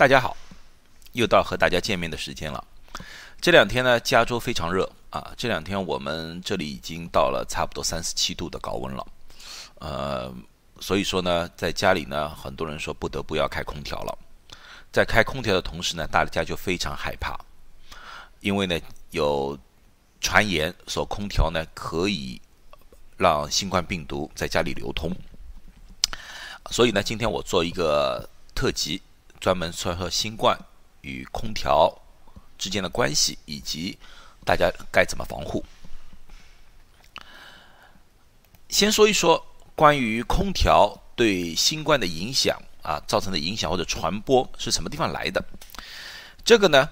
大家好，又到和大家见面的时间了。这两天呢，加州非常热啊。这两天我们这里已经到了差不多三十七度的高温了，呃，所以说呢，在家里呢，很多人说不得不要开空调了。在开空调的同时呢，大家就非常害怕，因为呢有传言说空调呢可以让新冠病毒在家里流通，所以呢，今天我做一个特辑。专门说说新冠与空调之间的关系，以及大家该怎么防护。先说一说关于空调对新冠的影响啊，造成的影响或者传播是什么地方来的？这个呢，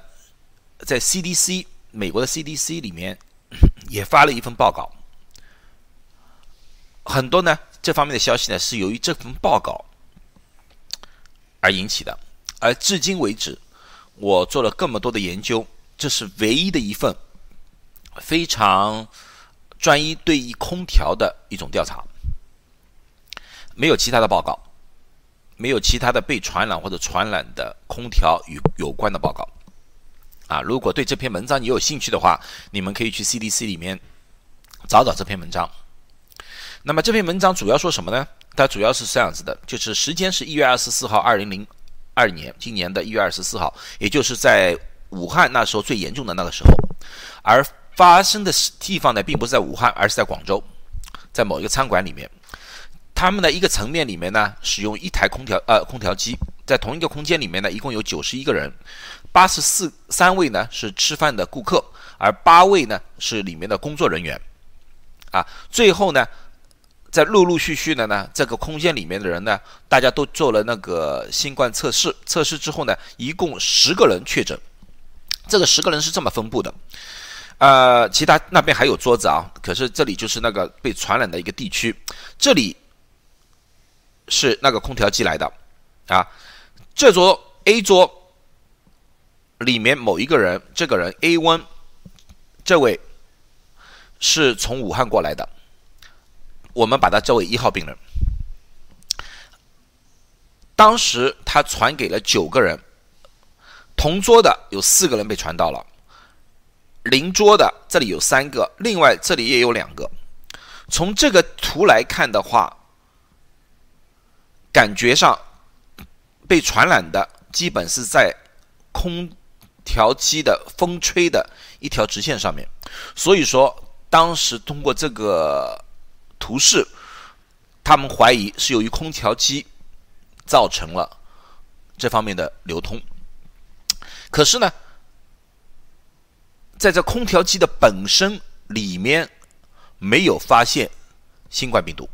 在 CDC 美国的 CDC 里面也发了一份报告，很多呢这方面的消息呢是由于这份报告而引起的。而至今为止，我做了这么多的研究，这是唯一的一份非常专一对于空调的一种调查，没有其他的报告，没有其他的被传染或者传染的空调与有关的报告。啊，如果对这篇文章你有兴趣的话，你们可以去 CDC 里面找找这篇文章。那么这篇文章主要说什么呢？它主要是这样子的，就是时间是一月二十四号，二零零。二年，今年的一月二十四号，也就是在武汉那时候最严重的那个时候，而发生的地方呢，并不是在武汉，而是在广州，在某一个餐馆里面，他们的一个层面里面呢，使用一台空调呃空调机，在同一个空间里面呢，一共有九十一个人，八十四三位呢是吃饭的顾客，而八位呢是里面的工作人员，啊，最后呢。在陆陆续续的呢，这个空间里面的人呢，大家都做了那个新冠测试，测试之后呢，一共十个人确诊。这个十个人是这么分布的，呃，其他那边还有桌子啊，可是这里就是那个被传染的一个地区，这里是那个空调机来的啊。这桌 A 桌里面某一个人，这个人 A one，这位是从武汉过来的。我们把它叫为一号病人。当时他传给了九个人，同桌的有四个人被传到了，邻桌的这里有三个，另外这里也有两个。从这个图来看的话，感觉上被传染的基本是在空调机的风吹的一条直线上面。所以说，当时通过这个。图示，他们怀疑是由于空调机造成了这方面的流通。可是呢，在这空调机的本身里面没有发现新冠病毒。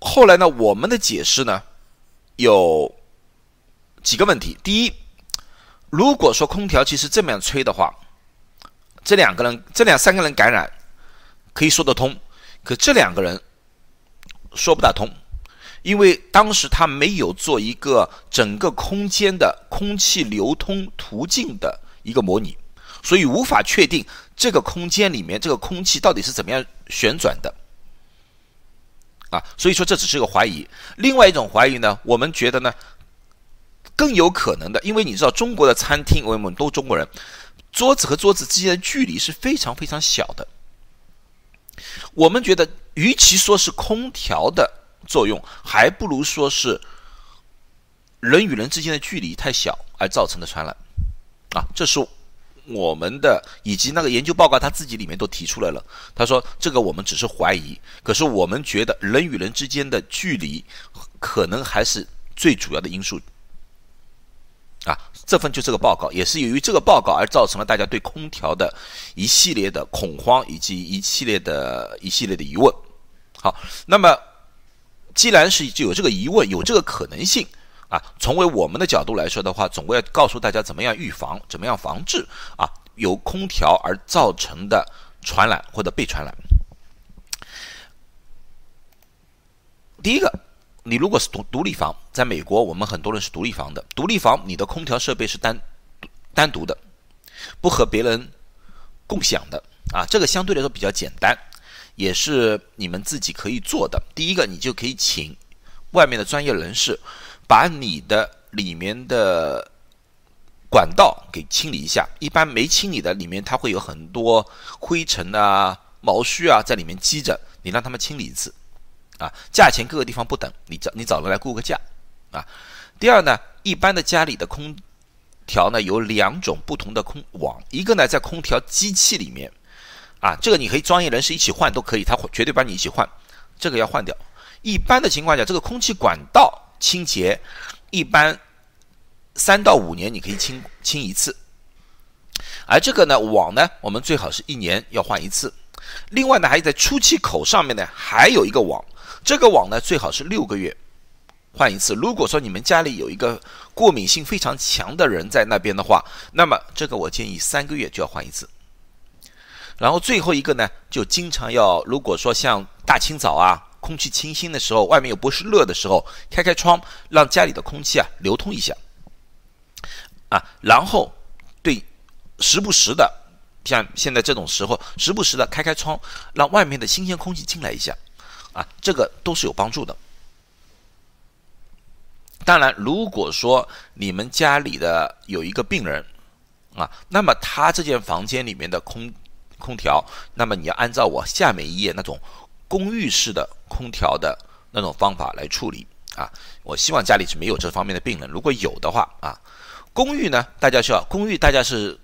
后来呢，我们的解释呢有几个问题：第一，如果说空调机是这么样吹的话，这两个人、这两三个人感染。可以说得通，可这两个人说不大通，因为当时他没有做一个整个空间的空气流通途径的一个模拟，所以无法确定这个空间里面这个空气到底是怎么样旋转的。啊，所以说这只是个怀疑。另外一种怀疑呢，我们觉得呢更有可能的，因为你知道中国的餐厅，我们都中国人，桌子和桌子之间的距离是非常非常小的。我们觉得，与其说是空调的作用，还不如说是人与人之间的距离太小而造成的传染。啊，这是我们的以及那个研究报告他自己里面都提出来了。他说，这个我们只是怀疑，可是我们觉得人与人之间的距离可能还是最主要的因素。啊，这份就这个报告，也是由于这个报告而造成了大家对空调的一系列的恐慌以及一系列的一系列的疑问。好，那么既然是就有这个疑问，有这个可能性啊，从为我们的角度来说的话，总归要告诉大家怎么样预防，怎么样防治啊，由空调而造成的传染或者被传染。第一个。你如果是独独立房，在美国，我们很多人是独立房的。独立房，你的空调设备是单单独的，不和别人共享的啊。这个相对来说比较简单，也是你们自己可以做的。第一个，你就可以请外面的专业人士把你的里面的管道给清理一下。一般没清理的里面，它会有很多灰尘啊、毛絮啊在里面积着，你让他们清理一次。啊，价钱各个地方不等，你找你找人来估个价。啊，第二呢，一般的家里的空调呢有两种不同的空网，一个呢在空调机器里面，啊，这个你可以专业人士一起换都可以，他绝对帮你一起换，这个要换掉。一般的情况下，这个空气管道清洁，一般三到五年你可以清清一次，而这个呢网呢，我们最好是一年要换一次。另外呢，还有在出气口上面呢还有一个网，这个网呢最好是六个月。换一次。如果说你们家里有一个过敏性非常强的人在那边的话，那么这个我建议三个月就要换一次。然后最后一个呢，就经常要，如果说像大清早啊，空气清新的时候，外面又不是热的时候，开开窗，让家里的空气啊流通一下。啊，然后对，时不时的，像现在这种时候，时不时的开开窗，让外面的新鲜空气进来一下，啊，这个都是有帮助的。当然，如果说你们家里的有一个病人，啊，那么他这间房间里面的空空调，那么你要按照我下面一页那种公寓式的空调的那种方法来处理啊。我希望家里是没有这方面的病人，如果有的话啊，公寓呢，大家需要公寓大家是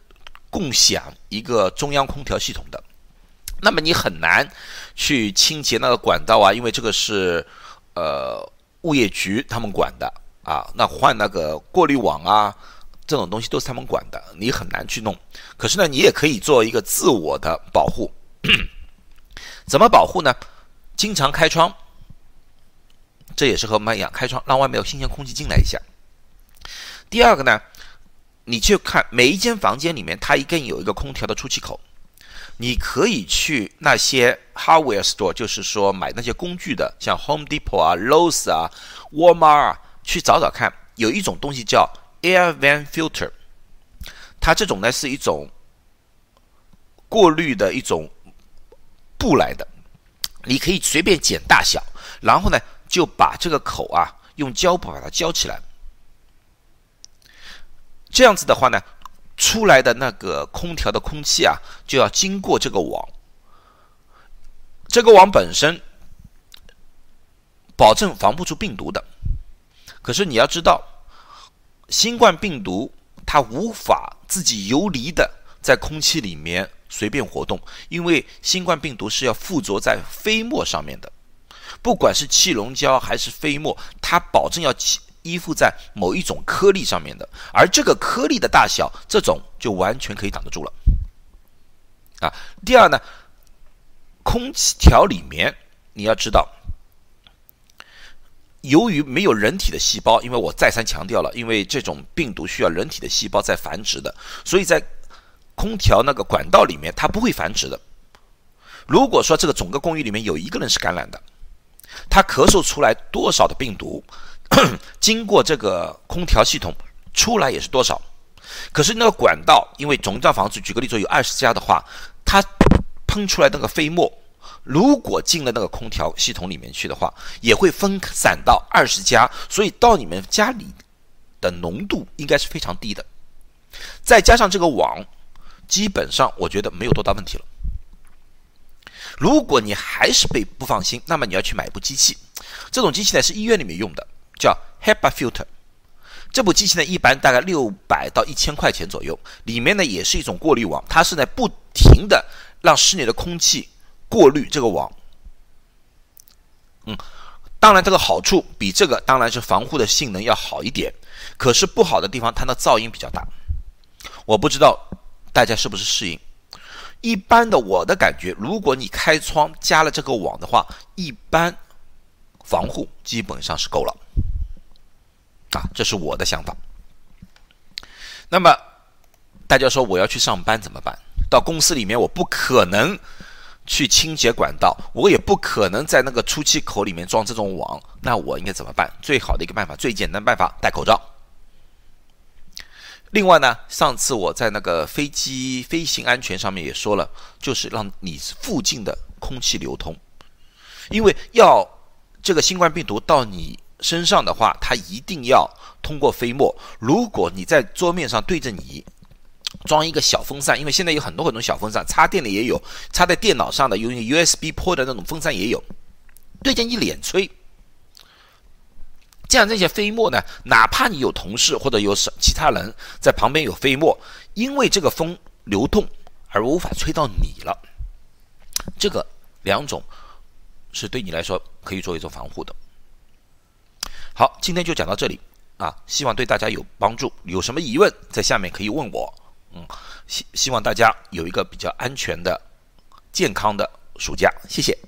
共享一个中央空调系统的，那么你很难去清洁那个管道啊，因为这个是呃物业局他们管的。啊，那换那个过滤网啊，这种东西都是他们管的，你很难去弄。可是呢，你也可以做一个自我的保护。怎么保护呢？经常开窗，这也是和我们一样，开窗让外面有新鲜空气进来一下。第二个呢，你去看每一间房间里面，它一定有一个空调的出气口。你可以去那些 hardware store，就是说买那些工具的，像 Home Depot 啊、Lowe's 啊、Walmart 啊。去找找看，有一种东西叫 air vent filter，它这种呢是一种过滤的一种布来的，你可以随便剪大小，然后呢就把这个口啊用胶布把它胶起来，这样子的话呢，出来的那个空调的空气啊就要经过这个网，这个网本身保证防不住病毒的。可是你要知道，新冠病毒它无法自己游离的在空气里面随便活动，因为新冠病毒是要附着在飞沫上面的，不管是气溶胶还是飞沫，它保证要依附在某一种颗粒上面的，而这个颗粒的大小，这种就完全可以挡得住了。啊，第二呢，空气条里面你要知道。由于没有人体的细胞，因为我再三强调了，因为这种病毒需要人体的细胞在繁殖的，所以在空调那个管道里面它不会繁殖的。如果说这个整个公寓里面有一个人是感染的，他咳嗽出来多少的病毒，经过这个空调系统出来也是多少。可是那个管道，因为总站房子举个例子有二十家的话，它喷出来那个飞沫。如果进了那个空调系统里面去的话，也会分散到二十家，所以到你们家里的浓度应该是非常低的。再加上这个网，基本上我觉得没有多大问题了。如果你还是被不放心，那么你要去买一部机器，这种机器呢是医院里面用的，叫 HEPA filter。这部机器呢一般大概六百到一千块钱左右，里面呢也是一种过滤网，它是在不停的让室内的空气。过滤这个网，嗯，当然这个好处比这个当然是防护的性能要好一点，可是不好的地方它的噪音比较大，我不知道大家是不是适应。一般的我的感觉，如果你开窗加了这个网的话，一般防护基本上是够了，啊，这是我的想法。那么大家说我要去上班怎么办？到公司里面我不可能。去清洁管道，我也不可能在那个出气口里面装这种网，那我应该怎么办？最好的一个办法，最简单办法，戴口罩。另外呢，上次我在那个飞机飞行安全上面也说了，就是让你附近的空气流通，因为要这个新冠病毒到你身上的话，它一定要通过飞沫。如果你在桌面上对着你装一个小风扇，因为现在有很多很多小风扇，插电的也有，插在电脑上的用 USB 坡的那种风扇也有，对着你脸吹，这样这些飞沫呢，哪怕你有同事或者有其他人在旁边有飞沫，因为这个风流动而无法吹到你了。这个两种是对你来说可以做一种防护的。好，今天就讲到这里啊，希望对大家有帮助。有什么疑问，在下面可以问我。嗯，希希望大家有一个比较安全的、健康的暑假。谢谢。